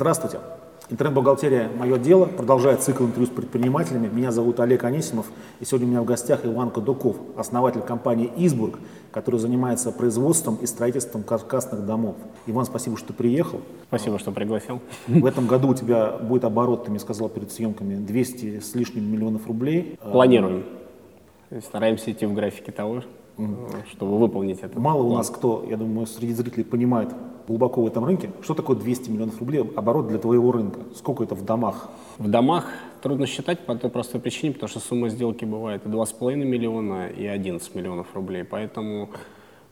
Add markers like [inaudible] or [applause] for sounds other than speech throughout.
Здравствуйте. Интернет-бухгалтерия «Мое дело» продолжает цикл интервью с предпринимателями. Меня зовут Олег Анисимов, и сегодня у меня в гостях Иван Кадуков, основатель компании «Избург», который занимается производством и строительством каркасных домов. Иван, спасибо, что приехал. Спасибо, что пригласил. В этом году у тебя будет оборот, ты мне сказал перед съемками, 200 с лишним миллионов рублей. Планируем. Стараемся идти в графике того, чтобы выполнить это. Мало у нас кто, я думаю, среди зрителей понимает глубоко в этом рынке. Что такое 200 миллионов рублей оборот для твоего рынка? Сколько это в домах? В домах трудно считать по той простой причине, потому что сумма сделки бывает и 2,5 миллиона, и 11 миллионов рублей. Поэтому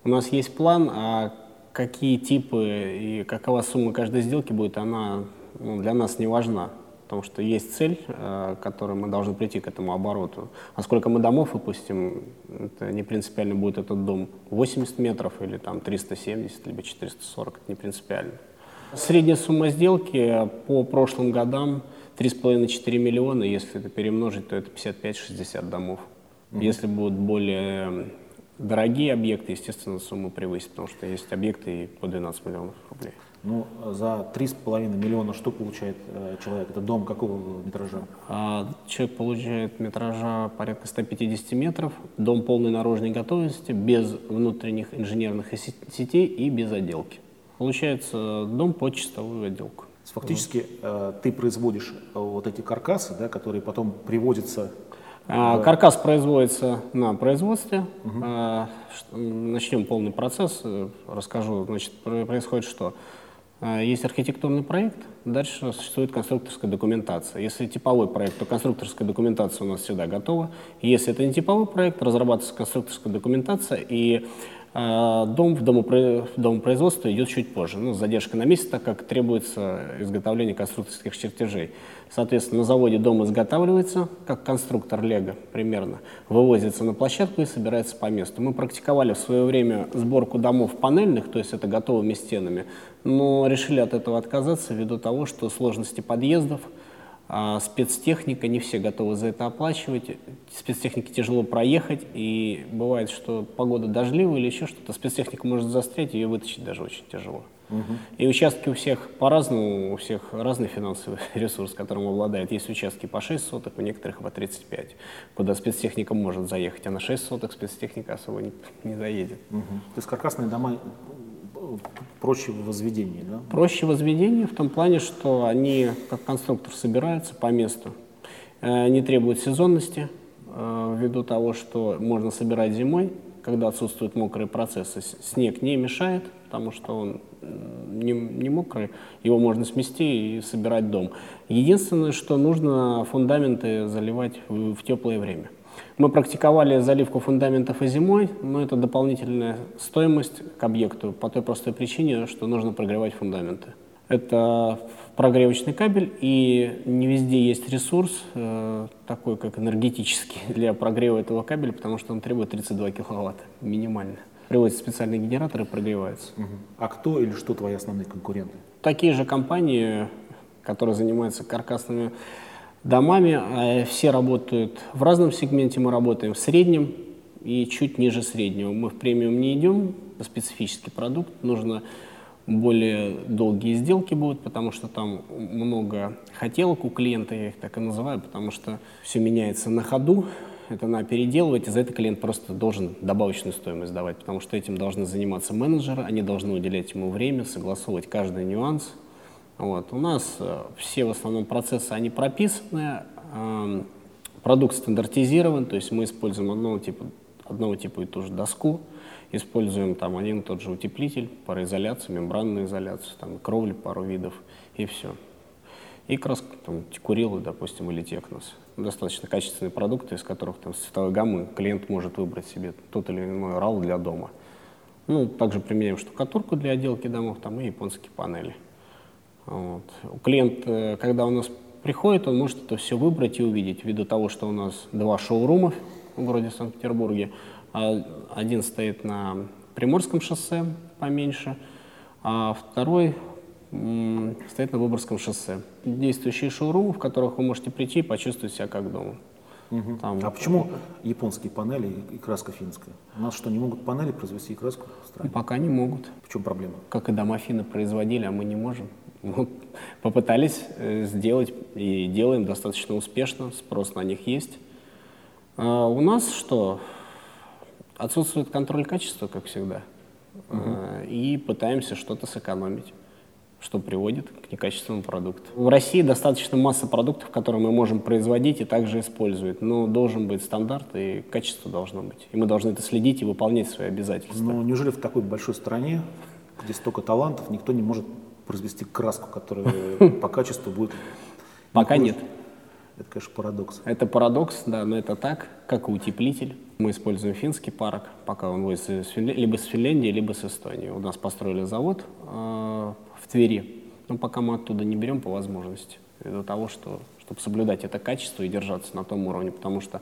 у нас есть план, а какие типы и какова сумма каждой сделки будет, она ну, для нас не важна потому что есть цель, э, к которой мы должны прийти к этому обороту. А сколько мы домов выпустим, это не принципиально будет этот дом 80 метров или там 370, либо 440, это не принципиально. Средняя сумма сделки по прошлым годам 3,5-4 миллиона, если это перемножить, то это 55-60 домов. Mm-hmm. Если будут более дорогие объекты, естественно, сумма превысит, потому что есть объекты и по 12 миллионов рублей. Ну, за 3,5 миллиона что получает э, человек? Это дом какого метража? А, человек получает метража порядка 150 метров, дом полной наружной готовности, без внутренних инженерных сетей и без отделки. Получается дом под чистовую отделку. Фактически э, ты производишь э, вот эти каркасы, да, которые потом приводятся а, каркас производится на производстве. Угу. Начнем полный процесс. Э, расскажу. Значит, происходит что? А, есть архитектурный проект, дальше существует конструкторская документация. Если типовой проект, то конструкторская документация у нас всегда готова. Если это не типовой проект, разрабатывается конструкторская документация, и э, дом в, домопро... в домопроизводство идет чуть позже, ну, с задержкой на месяц, так как требуется изготовление конструкторских чертежей. Соответственно, на заводе дом изготавливается, как конструктор Лего примерно, вывозится на площадку и собирается по месту. Мы практиковали в свое время сборку домов панельных, то есть это готовыми стенами, но решили от этого отказаться ввиду того, что сложности подъездов, а спецтехника, не все готовы за это оплачивать, спецтехнике тяжело проехать, и бывает, что погода дождливая или еще что-то, спецтехника может застрять, ее вытащить даже очень тяжело. Угу. И участки у всех по-разному, у всех разный финансовый [laughs] ресурс, которым обладает. Есть участки по 6 соток, у некоторых по 35, куда спецтехника может заехать, а на 6 соток спецтехника особо не, [laughs] не заедет. Угу. То есть каркасные дома проще в да? Проще в в том плане, что они как конструктор собираются по месту, э, не требуют сезонности, э, ввиду того, что можно собирать зимой, когда отсутствуют мокрые процессы. Снег не мешает, потому что он не, не мокрый, его можно смести и собирать дом. Единственное, что нужно фундаменты заливать в, в теплое время. Мы практиковали заливку фундаментов и зимой, но это дополнительная стоимость к объекту по той простой причине, что нужно прогревать фундаменты. Это прогревочный кабель, и не везде есть ресурс, э, такой как энергетический, [laughs] для прогрева этого кабеля, потому что он требует 32 киловатта минимально. Приводится специальный генератор и прогревается. Угу. А кто или что твои основные конкуренты? Такие же компании, которые занимаются каркасными домами. Э, все работают в разном сегменте, мы работаем в среднем и чуть ниже среднего. Мы в премиум не идем, специфический продукт, нужно более долгие сделки будут, потому что там много хотелок у клиента, я их так и называю, потому что все меняется на ходу, это надо переделывать, и за это клиент просто должен добавочную стоимость давать, потому что этим должны заниматься менеджеры, они должны уделять ему время, согласовывать каждый нюанс, вот. У нас э, все в основном процессы, они прописаны, э, продукт стандартизирован, то есть мы используем одного типа, одного типа и ту же доску, используем там один и тот же утеплитель, пароизоляцию, мембранную изоляцию, там кровли пару видов и все. И краска, там, Курилы, допустим, или Технос. Достаточно качественные продукты, из которых там, с цветовой гаммы клиент может выбрать себе тот или иной рал для дома. Ну, также применяем штукатурку для отделки домов там, и японские панели. Вот. Клиент, э, когда у нас приходит, он может это все выбрать и увидеть, ввиду того, что у нас два шоурума в городе Санкт-Петербурге. А один стоит на Приморском шоссе поменьше, а второй стоит на Выборгском шоссе. Действующие шоурумы, в которых вы можете прийти и почувствовать себя как дома. Угу. Там... А почему японские панели и краска финская? У нас что, не могут панели произвести и краску в стране? Пока не могут. В чем проблема? Как и дома финны производили, а мы не можем. Мы попытались э, сделать и делаем достаточно успешно, спрос на них есть. А у нас что? Отсутствует контроль качества, как всегда. Угу. И пытаемся что-то сэкономить что приводит к некачественному продукту. В России достаточно масса продуктов, которые мы можем производить и также использовать, но должен быть стандарт и качество должно быть. И мы должны это следить и выполнять свои обязательства. Но неужели в такой большой стране, где столько талантов, никто не может произвести краску, которая [laughs] по качеству будет... Пока нет. Это, конечно, парадокс. Это парадокс, да, но это так, как и утеплитель. Мы используем финский парок, пока он будет либо с Финляндии, либо с Эстонии. У нас построили завод э, в Твери, но пока мы оттуда не берем по возможности. Из-за того, что, чтобы соблюдать это качество и держаться на том уровне, потому что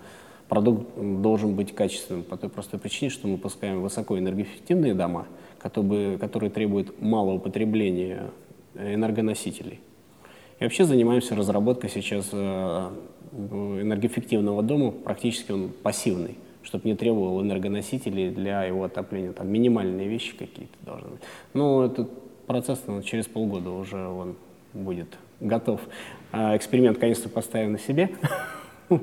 продукт должен быть качественным по той простой причине, что мы пускаем высокоэнергоэффективные дома, которые, которые требуют малого потребления энергоносителей. И вообще занимаемся разработкой сейчас э, энергоэффективного дома, практически он пассивный, чтобы не требовал энергоносителей для его отопления. Там минимальные вещи какие-то должны быть. Но этот процесс ну, через полгода уже он будет готов. А эксперимент, конечно, поставим на себе. [laughs]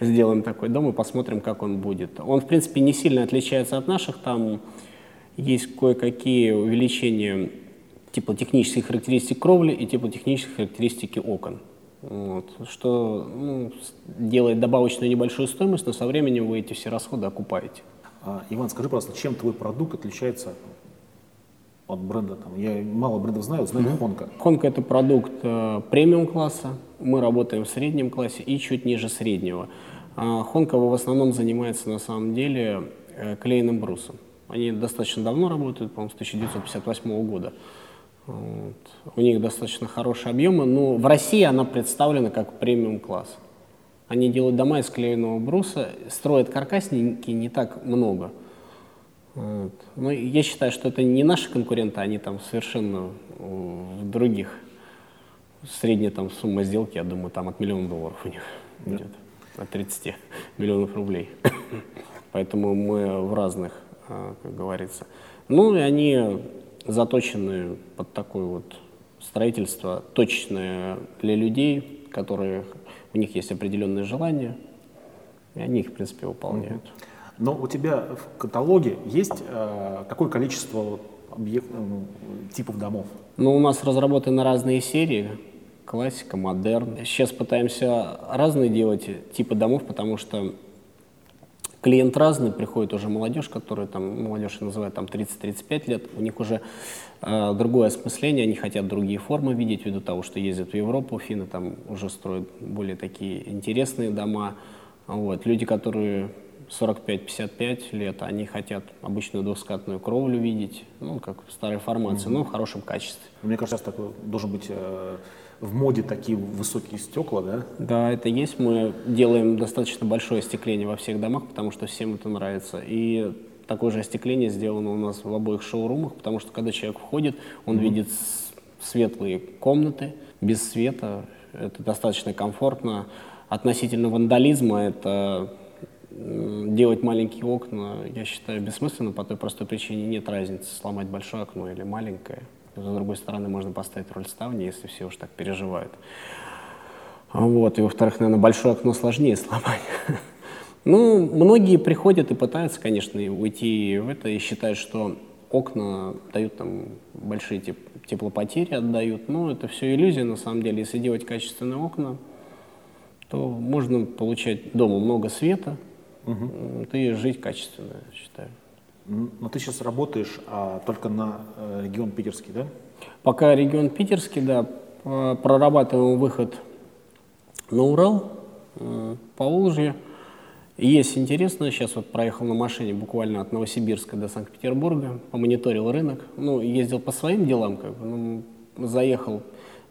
Сделаем такой дом и посмотрим, как он будет. Он, в принципе, не сильно отличается от наших. Там есть кое-какие увеличения теплотехнических характеристик кровли и теплотехнические характеристики окон. Вот, что ну, делает добавочную небольшую стоимость, но со временем вы эти все расходы окупаете. А, Иван, скажи, пожалуйста, чем твой продукт отличается от бренда? Там, я мало брендов знаю, знаю mm-hmm. Honka. Honka это продукт э, премиум класса, мы работаем в среднем классе и чуть ниже среднего. А Honka в основном занимается на самом деле э, клееным брусом. Они достаточно давно работают, по-моему, с 1958 года. Вот. У них достаточно хорошие объемы, но в России она представлена как премиум-класс. Они делают дома из клееного бруса, строят каркасники не так много. Вот. Но я считаю, что это не наши конкуренты, они там совершенно в других. Средняя там сумма сделки, я думаю, там от миллиона долларов у них да. идет, от 30 миллионов рублей. [coughs] Поэтому мы в разных, как говорится. Ну и они заточены под такое вот строительство, точное для людей, которые, у них есть определенные желания, и они их, в принципе, выполняют. Но у тебя в каталоге есть э, какое количество объект, э, типов домов? Ну, у нас разработаны разные серии, классика, модерн. Сейчас пытаемся разные делать типы домов, потому что клиент разный, приходит уже молодежь, которая там, молодежь называют там 30-35 лет, у них уже э, другое осмысление, они хотят другие формы видеть, ввиду того, что ездят в Европу, финны там уже строят более такие интересные дома. Вот. Люди, которые 45-55 лет, они хотят обычную двускатную кровлю видеть, ну, как в старой формации, mm-hmm. но в хорошем качестве. Мне кажется, такой должен быть э, в моде такие высокие стекла, да? Да, это есть. Мы делаем достаточно большое остекление во всех домах, потому что всем это нравится. И такое же остекление сделано у нас в обоих шоурумах, потому что когда человек входит, он mm-hmm. видит светлые комнаты, без света. Это достаточно комфортно. Относительно вандализма это делать маленькие окна, я считаю, бессмысленно по той простой причине нет разницы, сломать большое окно или маленькое. С другой стороны, можно поставить роль ставни, если все уж так переживают. Вот. И, во-вторых, наверное, большое окно сложнее сломать. [laughs] Ну, многие приходят и пытаются, конечно, уйти в это и считают, что окна дают там большие теп теплопотери, отдают. Но это все иллюзия, на самом деле. Если делать качественные окна, то можно получать дома много света, угу. ты жить качественно, считаю. Но ты сейчас работаешь а, только на э, регион питерский, да? Пока регион питерский, да. Прорабатываем выход на Урал, э, по Волжье. Есть интересно, сейчас вот проехал на машине буквально от Новосибирска до Санкт-Петербурга, помониторил рынок, ну, ездил по своим делам, как бы, ну, заехал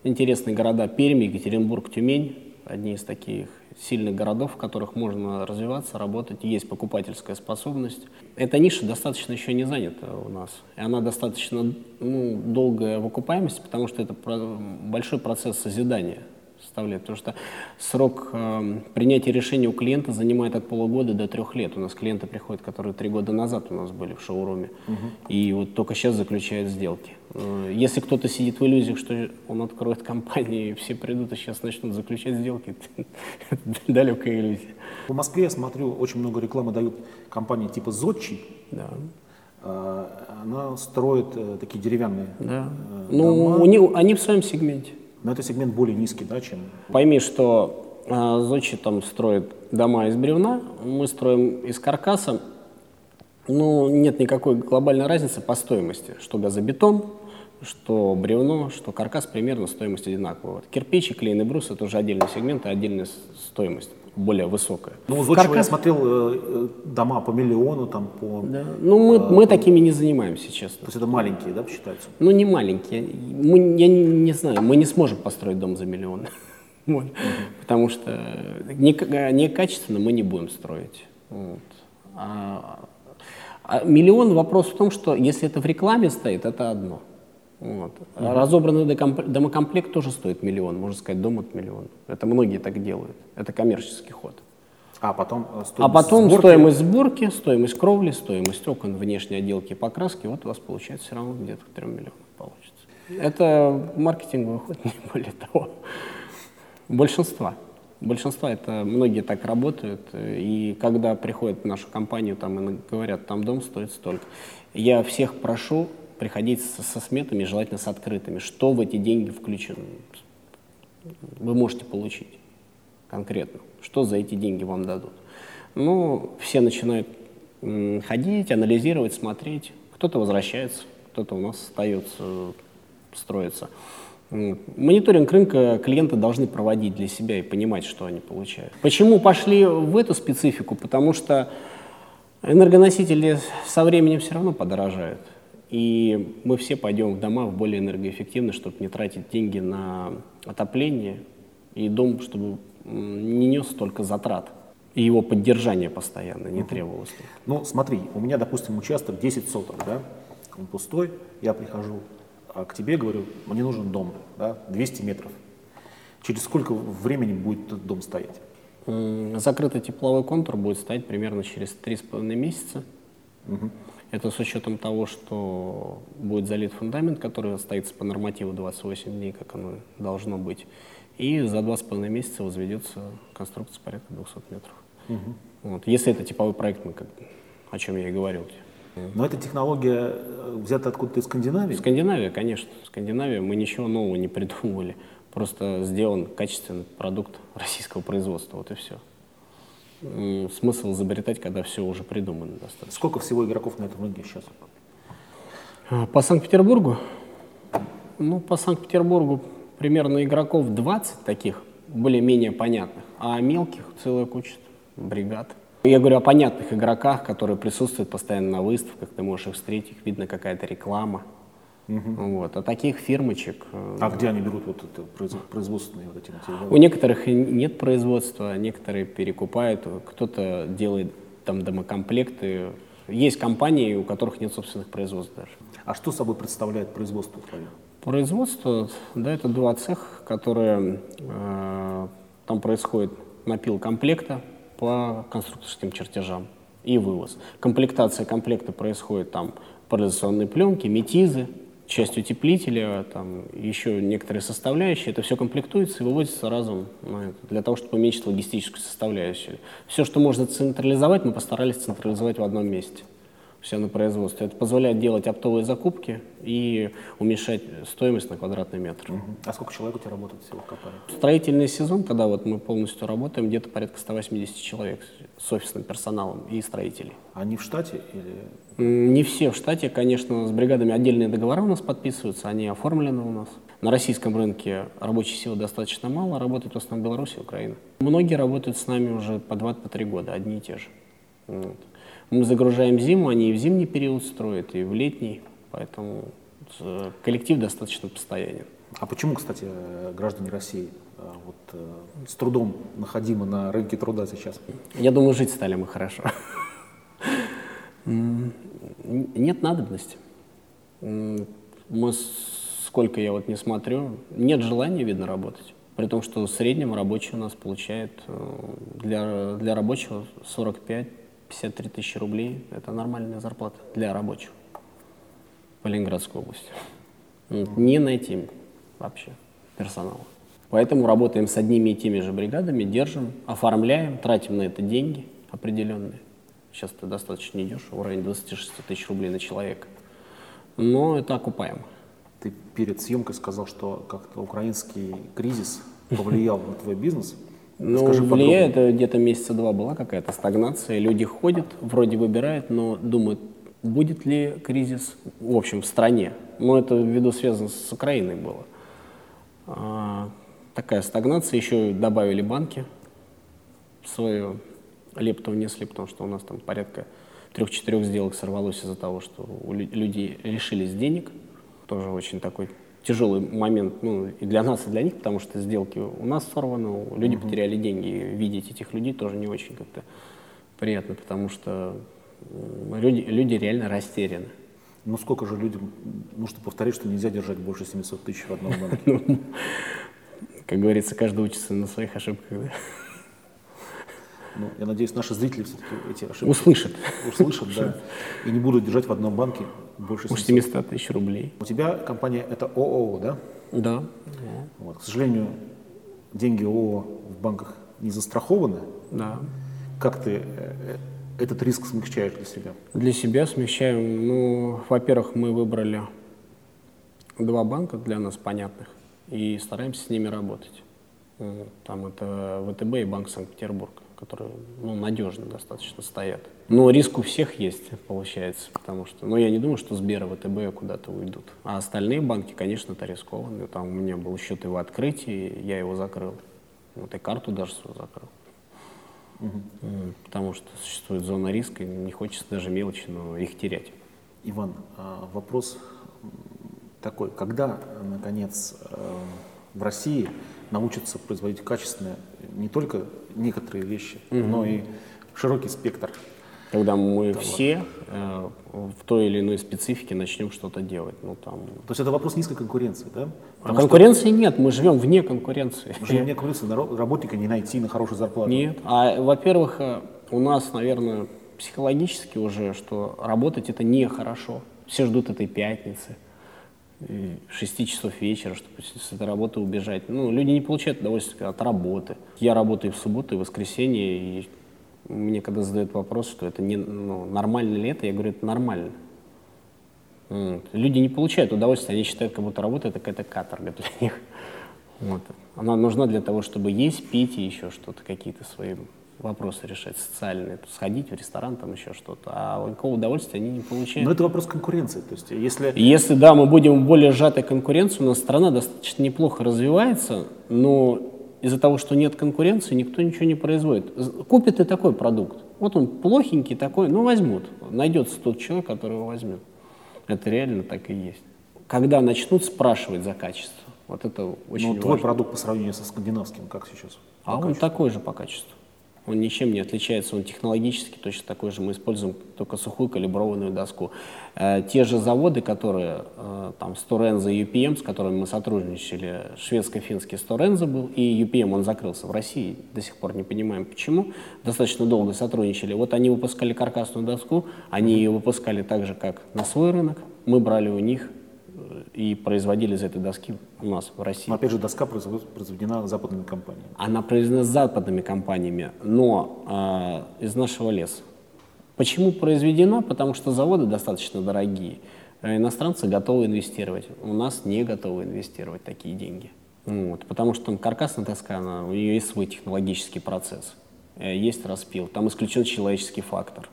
в интересные города Пермь, Екатеринбург, Тюмень, одни из таких сильных городов, в которых можно развиваться, работать, есть покупательская способность. Эта ниша достаточно еще не занята у нас. И она достаточно ну, долгая в окупаемости, потому что это большой процесс созидания. Составляет, потому что срок э, принятия решения у клиента занимает от полугода до трех лет. У нас клиенты приходят, которые три года назад у нас были в шоуруме, угу. и вот только сейчас заключают сделки. Э, если кто-то сидит в иллюзиях, что он откроет компанию, и все придут и сейчас начнут заключать сделки, [laughs] далекая иллюзия. В Москве, я смотрю, очень много рекламы дают компании типа «Зодчий». Да. Э, она строит э, такие деревянные да. Ну, у них, они в своем сегменте. Но это сегмент более низкий, да, чем... Пойми, что э, Зодчий там строит дома из бревна, мы строим из каркаса. Ну, нет никакой глобальной разницы по стоимости, что газобетон, что бревно, что каркас примерно стоимость одинаковая. Вот кирпич и клееный брус это уже отдельный сегмент и отдельная стоимость более высокая. Ну, в Каркас... я смотрел э, э, дома по миллиону, там по... Да. Ну, мы, э, мы такими не занимаемся, честно. То есть это маленькие, да, считаются? Ну, не маленькие. Мы, я не, не знаю, мы не сможем построить дом за миллион. [laughs] вот. Потому что некачественно не мы не будем строить. Вот. А, а миллион вопрос в том, что если это в рекламе стоит, это одно. Вот. Угу. Разобранный домокомплект тоже стоит миллион, можно сказать, дом от миллиона. Это многие так делают. Это коммерческий ход. А потом стоимость А потом сборки... стоимость сборки, стоимость кровли, стоимость окон, внешней отделки и покраски, вот у вас получается все равно где-то 3 миллионов получится. Это маркетинговый ход, [laughs] не более того. Большинство. Большинство это многие так работают, и когда приходят в нашу компанию там, и говорят, там дом стоит столько, я всех прошу приходить со, со сметами, желательно с открытыми, что в эти деньги включено. Вы можете получить конкретно, что за эти деньги вам дадут. Ну, все начинают ходить, анализировать, смотреть. Кто-то возвращается, кто-то у нас остается, строится. Мониторинг рынка клиенты должны проводить для себя и понимать, что они получают. Почему пошли в эту специфику? Потому что энергоносители со временем все равно подорожают. И мы все пойдем в дома в более энергоэффективно, чтобы не тратить деньги на отопление, и дом, чтобы не нес столько затрат. И его поддержание постоянно не требовалось. Ну, смотри, у меня, допустим, участок 10 соток, да, он пустой, я прихожу а к тебе, говорю, мне нужен дом, да, 200 метров. Через сколько времени будет этот дом стоять? Закрытый тепловой контур будет стоять примерно через 3,5 месяца. Угу. Это с учетом того, что будет залит фундамент, который остается по нормативу 28 дней, как оно должно быть. И за два с половиной месяца возведется конструкция порядка 200 метров. Угу. Вот. Если это типовой проект, мы как, о чем я и говорил. Но эта технология э, взята откуда-то из Скандинавии? Скандинавия, конечно. Скандинавия. Мы ничего нового не придумывали. Просто сделан качественный продукт российского производства. Вот и все смысл изобретать, когда все уже придумано достаточно. Сколько всего игроков на этом рынке сейчас? А, по Санкт-Петербургу? Ну, по Санкт-Петербургу примерно игроков 20 таких, более-менее понятных, а мелких целая куча бригад. Я говорю о понятных игроках, которые присутствуют постоянно на выставках, ты можешь их встретить, видно какая-то реклама. Угу. Вот. А таких фирмочек... Э, а где они берут вот это производственные вот эти материалы? У некоторых нет производства, некоторые перекупают, кто-то делает там домокомплекты. Есть компании, у которых нет собственных производств даже. А что собой представляет производство твое? Производство, да, это два цеха, которые э, там происходит напил комплекта по конструкторским чертежам и вывоз. Комплектация комплекта происходит там парализационные пленки, метизы, часть утеплителя, там еще некоторые составляющие, это все комплектуется и выводится разом на это, для того, чтобы уменьшить логистическую составляющую. Все, что можно централизовать, мы постарались централизовать в одном месте все на производстве. Это позволяет делать оптовые закупки и уменьшать стоимость на квадратный метр. Угу. А сколько человек у тебя работает всего в компании? Строительный сезон, когда вот мы полностью работаем, где-то порядка 180 человек с офисным персоналом и строителей. Они в штате или? Не все в штате, конечно, с бригадами отдельные договора у нас подписываются, они оформлены у нас. На российском рынке рабочей силы достаточно мало, работают в основном Беларусь и Украина. Многие работают с нами уже по 2-3 года, одни и те же. Вот. Мы загружаем зиму, они и в зимний период строят, и в летний, поэтому э, коллектив достаточно постоянен. А почему, кстати, граждане России э, вот, э, с трудом находимы на рынке труда сейчас? Я думаю, жить стали мы хорошо. Нет надобности. Мы, сколько я вот не смотрю, нет желания, видно, работать. При том, что в среднем рабочий у нас получает для, для рабочего 45-53 тысячи рублей. Это нормальная зарплата для рабочего по Ленинградской области. Не найти вообще персонала. Поэтому работаем с одними и теми же бригадами, держим, оформляем, тратим на это деньги определенные. Сейчас это достаточно недешево, в районе 26 тысяч рублей на человека. Но это окупаемо. Ты перед съемкой сказал, что как-то украинский кризис повлиял на твой бизнес. Ну, Скажи влияет, подробнее. где-то месяца два была какая-то стагнация. Люди ходят, вроде выбирают, но думают, будет ли кризис, в общем, в стране. Но это ввиду связано с Украиной было. А, такая стагнация. Еще добавили банки свою лепту внесли, потому что у нас там порядка трех-четырех сделок сорвалось из-за того, что у людей лишились денег. Тоже очень такой тяжелый момент ну, и для нас, и для них, потому что сделки у нас сорваны, люди угу. потеряли деньги. Видеть этих людей тоже не очень как-то приятно, потому что люди, люди реально растеряны. Ну сколько же людям нужно повторить, что нельзя держать больше 700 тысяч в одном банке? [laughs] Ну, как говорится, каждый учится на своих ошибках. Ну, я надеюсь, наши зрители все-таки эти ошибки услышат. Услышат, да. И не будут держать в одном банке больше 700. 700 тысяч рублей. У тебя компания это ООО, да? Да. Вот. К сожалению, деньги ООО в банках не застрахованы. Да. Как ты э, этот риск смягчаешь для себя? Для себя смягчаем. Ну, во-первых, мы выбрали два банка для нас понятных и стараемся с ними работать. Там это ВТБ и Банк Санкт-Петербург которые ну, надежно достаточно стоят. Но риск у всех есть, получается, потому что, ну, я не думаю, что Сбер и ВТБ куда-то уйдут. А остальные банки, конечно, это рискованные. Там у меня был счет его открытия, я его закрыл. Вот и карту даже свою закрыл. Угу. Потому что существует зона риска, не хочется даже мелочи, но их терять. Иван, а, вопрос такой. Когда, наконец, э, в России научатся производить качественное не только некоторые вещи, угу. но и широкий спектр. Когда мы того. все э, в той или иной специфике начнем что-то делать. Ну, там... То есть это вопрос низкой конкуренции, да? А конкуренции что... нет, мы живем вне конкуренции. Мы живем вне конкуренции, работника не найти на хорошую зарплату. Нет, а во-первых, э, у нас, наверное, психологически уже, что работать это нехорошо. Все ждут этой пятницы. 6 часов вечера, чтобы с этой работы убежать. Ну, люди не получают удовольствие от работы. Я работаю в субботу и воскресенье, и мне когда задают вопрос, что это не, ну, нормально ли это, я говорю, это нормально. Вот. Люди не получают удовольствия, они считают, как будто работа это какая-то каторга для [laughs] них. Вот. Она нужна для того, чтобы есть, пить и еще что-то, какие-то свои вопросы решать социальные, сходить в ресторан, там еще что-то, а никакого удовольствия они не получают. Но это вопрос конкуренции, то есть если... Если, да, мы будем в более сжатой конкуренции, у нас страна достаточно неплохо развивается, но из-за того, что нет конкуренции, никто ничего не производит. Купит и такой продукт. Вот он плохенький такой, ну возьмут. Найдется тот человек, который его возьмет. Это реально так и есть. Когда начнут спрашивать за качество, вот это очень Ну, твой продукт по сравнению со скандинавским, как сейчас? А он такой же по качеству. Он ничем не отличается, он технологически точно такой же. Мы используем только сухую калиброванную доску. Э, те же заводы, которые, э, там, Storenza и UPM, с которыми мы сотрудничали, шведско-финский Storenza был, и UPM, он закрылся в России, до сих пор не понимаем почему, достаточно долго сотрудничали. Вот они выпускали каркасную доску, они ее выпускали так же, как на свой рынок, мы брали у них и производили из этой доски у нас в России. Но опять же, доска произведена западными компаниями. Она произведена западными компаниями, но э, из нашего леса. Почему произведено? Потому что заводы достаточно дорогие. А иностранцы готовы инвестировать. У нас не готовы инвестировать такие деньги. Вот, потому что там каркасная доска, она, у нее есть свой технологический процесс. Э, есть распил, там исключен человеческий фактор.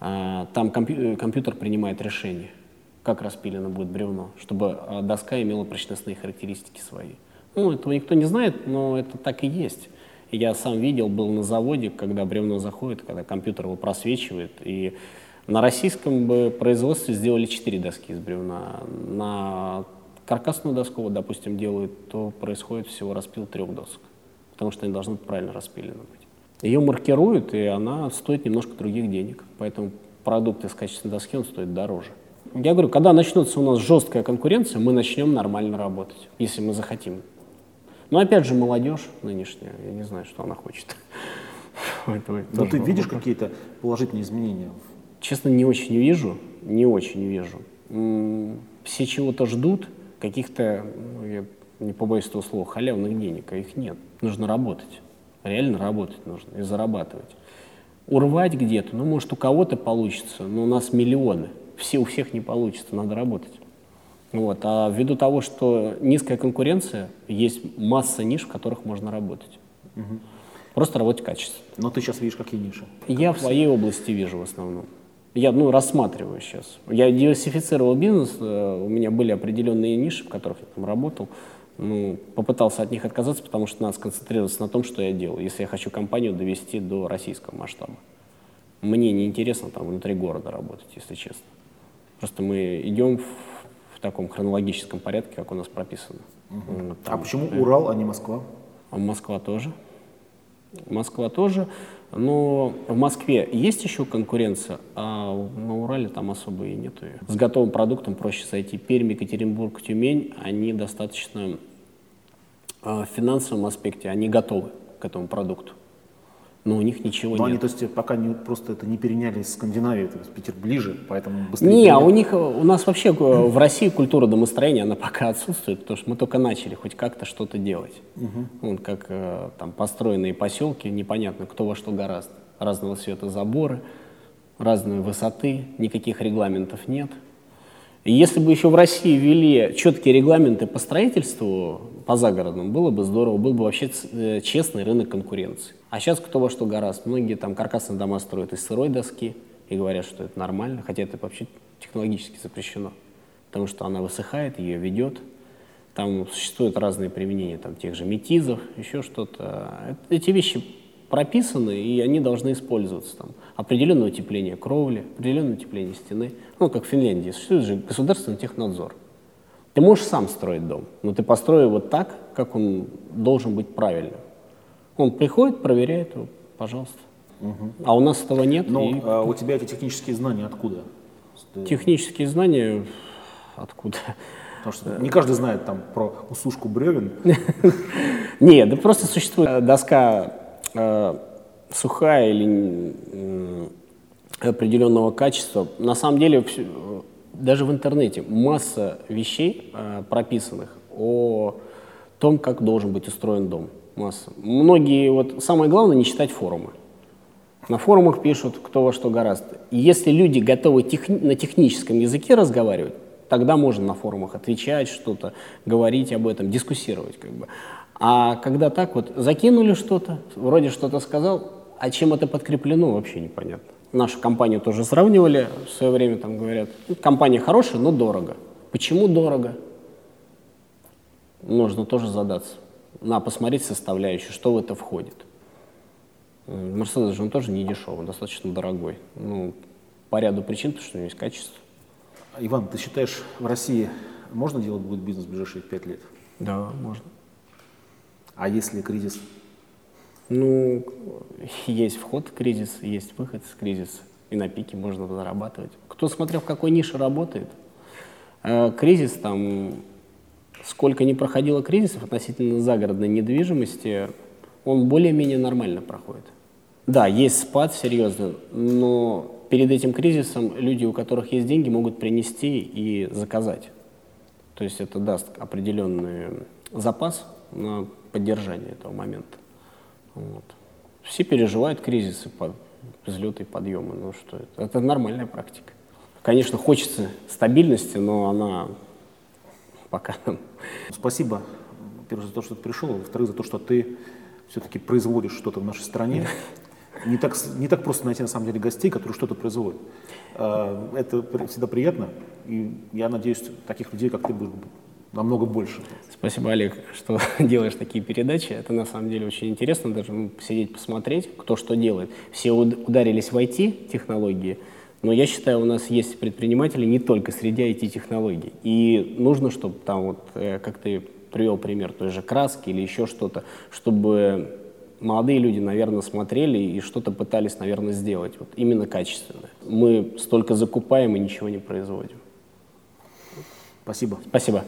А, там компью компьютер принимает решение как распилено будет бревно, чтобы а, доска имела прочностные характеристики свои. Ну, этого никто не знает, но это так и есть. Я сам видел, был на заводе, когда бревно заходит, когда компьютер его просвечивает. И на российском бы производстве сделали четыре доски из бревна. На каркасную доску, вот, допустим, делают, то происходит всего распил трех досок. Потому что они должны правильно распилены быть. Ее маркируют, и она стоит немножко других денег. Поэтому продукт из качественной доски, он стоит дороже. Я говорю, когда начнется у нас жесткая конкуренция, мы начнем нормально работать, если мы захотим. Но опять же, молодежь нынешняя, я не знаю, что она хочет. [laughs] Но ты видишь какие-то положительные изменения? Честно, не очень вижу, не очень вижу. Все чего-то ждут, каких-то, ну, я не побоюсь этого слова, халявных денег, а их нет. Нужно работать, реально работать нужно и зарабатывать. Урвать где-то, ну, может, у кого-то получится, но у нас миллионы. Все, у всех не получится, надо работать. Вот. А ввиду того, что низкая конкуренция, есть масса ниш, в которых можно работать. Угу. Просто работать качественно. Но ты сейчас видишь какие ниши? Я в своей области вижу в основном. Я ну, рассматриваю сейчас. Я диверсифицировал бизнес, э, у меня были определенные ниши, в которых я там работал. Ну, попытался от них отказаться, потому что надо сконцентрироваться на том, что я делаю, если я хочу компанию довести до российского масштаба. Мне не интересно там внутри города работать, если честно. Просто мы идем в, в таком хронологическом порядке, как у нас прописано. Угу. Там, а почему Урал, а не Москва? А Москва тоже. Москва тоже. Но в Москве есть еще конкуренция, а на Урале там особо и нету ее. С готовым продуктом проще зайти. Пермь, Екатеринбург, Тюмень, они достаточно а, в финансовом аспекте, они готовы к этому продукту но у них ничего но нет. они, то есть, пока не, просто это не переняли из Скандинавии, то есть Питер ближе, поэтому быстрее. Не, а у них, у нас вообще в России культура домостроения, она пока отсутствует, потому что мы только начали хоть как-то что-то делать. Угу. Вот как э, там построенные поселки, непонятно, кто во что гораздо. Разного цвета заборы, разной высоты, никаких регламентов нет. И если бы еще в России ввели четкие регламенты по строительству, по загородным, было бы здорово, был бы вообще э, честный рынок конкуренции. А сейчас кто во что гораздо. Многие там каркасные дома строят из сырой доски и говорят, что это нормально, хотя это вообще технологически запрещено, потому что она высыхает, ее ведет. Там существуют разные применения там, тех же метизов, еще что-то. Эти вещи прописаны, и они должны использоваться. Там, определенное утепление кровли, определенное утепление стены. Ну, как в Финляндии, существует же государственный технадзор. Ты можешь сам строить дом, но ты построй его так, как он должен быть правильным. Он приходит, проверяет пожалуйста. Угу. А у нас этого нет. Но и... а у тебя эти технические знания откуда? Технические знания откуда? Потому что не каждый знает там про усушку бревен. [laughs] Нет, да просто существует доска э, сухая или определенного качества. На самом деле даже в интернете масса вещей э, прописанных о том, как должен быть устроен дом. Масса. Многие, вот самое главное, не читать форумы. На форумах пишут, кто во что гораздо. Если люди готовы техни- на техническом языке разговаривать, тогда можно на форумах отвечать что-то, говорить об этом, дискуссировать. Как бы. А когда так вот закинули что-то, вроде что-то сказал, а чем это подкреплено, вообще непонятно нашу компанию тоже сравнивали в свое время, там говорят, компания хорошая, но дорого. Почему дорого? Нужно тоже задаться. Надо посмотреть составляющую, что в это входит. Мерседес же он тоже не дешевый, он достаточно дорогой. Ну, по ряду причин, потому что у него есть качество. Иван, ты считаешь, в России можно делать будет бизнес в ближайшие пять лет? Да, можно. А если кризис ну, есть вход в кризис, есть выход из кризиса. И на пике можно зарабатывать. Кто смотрел, в какой нише работает, э, кризис там, сколько не проходило кризисов относительно загородной недвижимости, он более-менее нормально проходит. Да, есть спад серьезно, но перед этим кризисом люди, у которых есть деньги, могут принести и заказать. То есть это даст определенный запас на поддержание этого момента. Вот. Все переживают кризисы, под, взлеты и подъемы. Ну что это? Это нормальная практика. Конечно, хочется стабильности, но она пока... Спасибо, во-первых, за то, что ты пришел, во-вторых, за то, что ты все-таки производишь что-то в нашей стране. [laughs] Не так, не так просто найти, на самом деле, гостей, которые что-то производят. А, это всегда приятно, и я надеюсь, таких людей, как ты, будет намного больше. Спасибо, Олег, что [laughs] делаешь такие передачи. Это на самом деле очень интересно, даже ну, посидеть, посмотреть, кто что делает. Все ударились в IT-технологии, но я считаю, у нас есть предприниматели не только среди IT-технологий. И нужно, чтобы там, вот, э, как ты привел пример той же краски или еще что-то, чтобы молодые люди, наверное, смотрели и что-то пытались, наверное, сделать. Вот именно качественно. Мы столько закупаем и ничего не производим. Спасибо. Спасибо.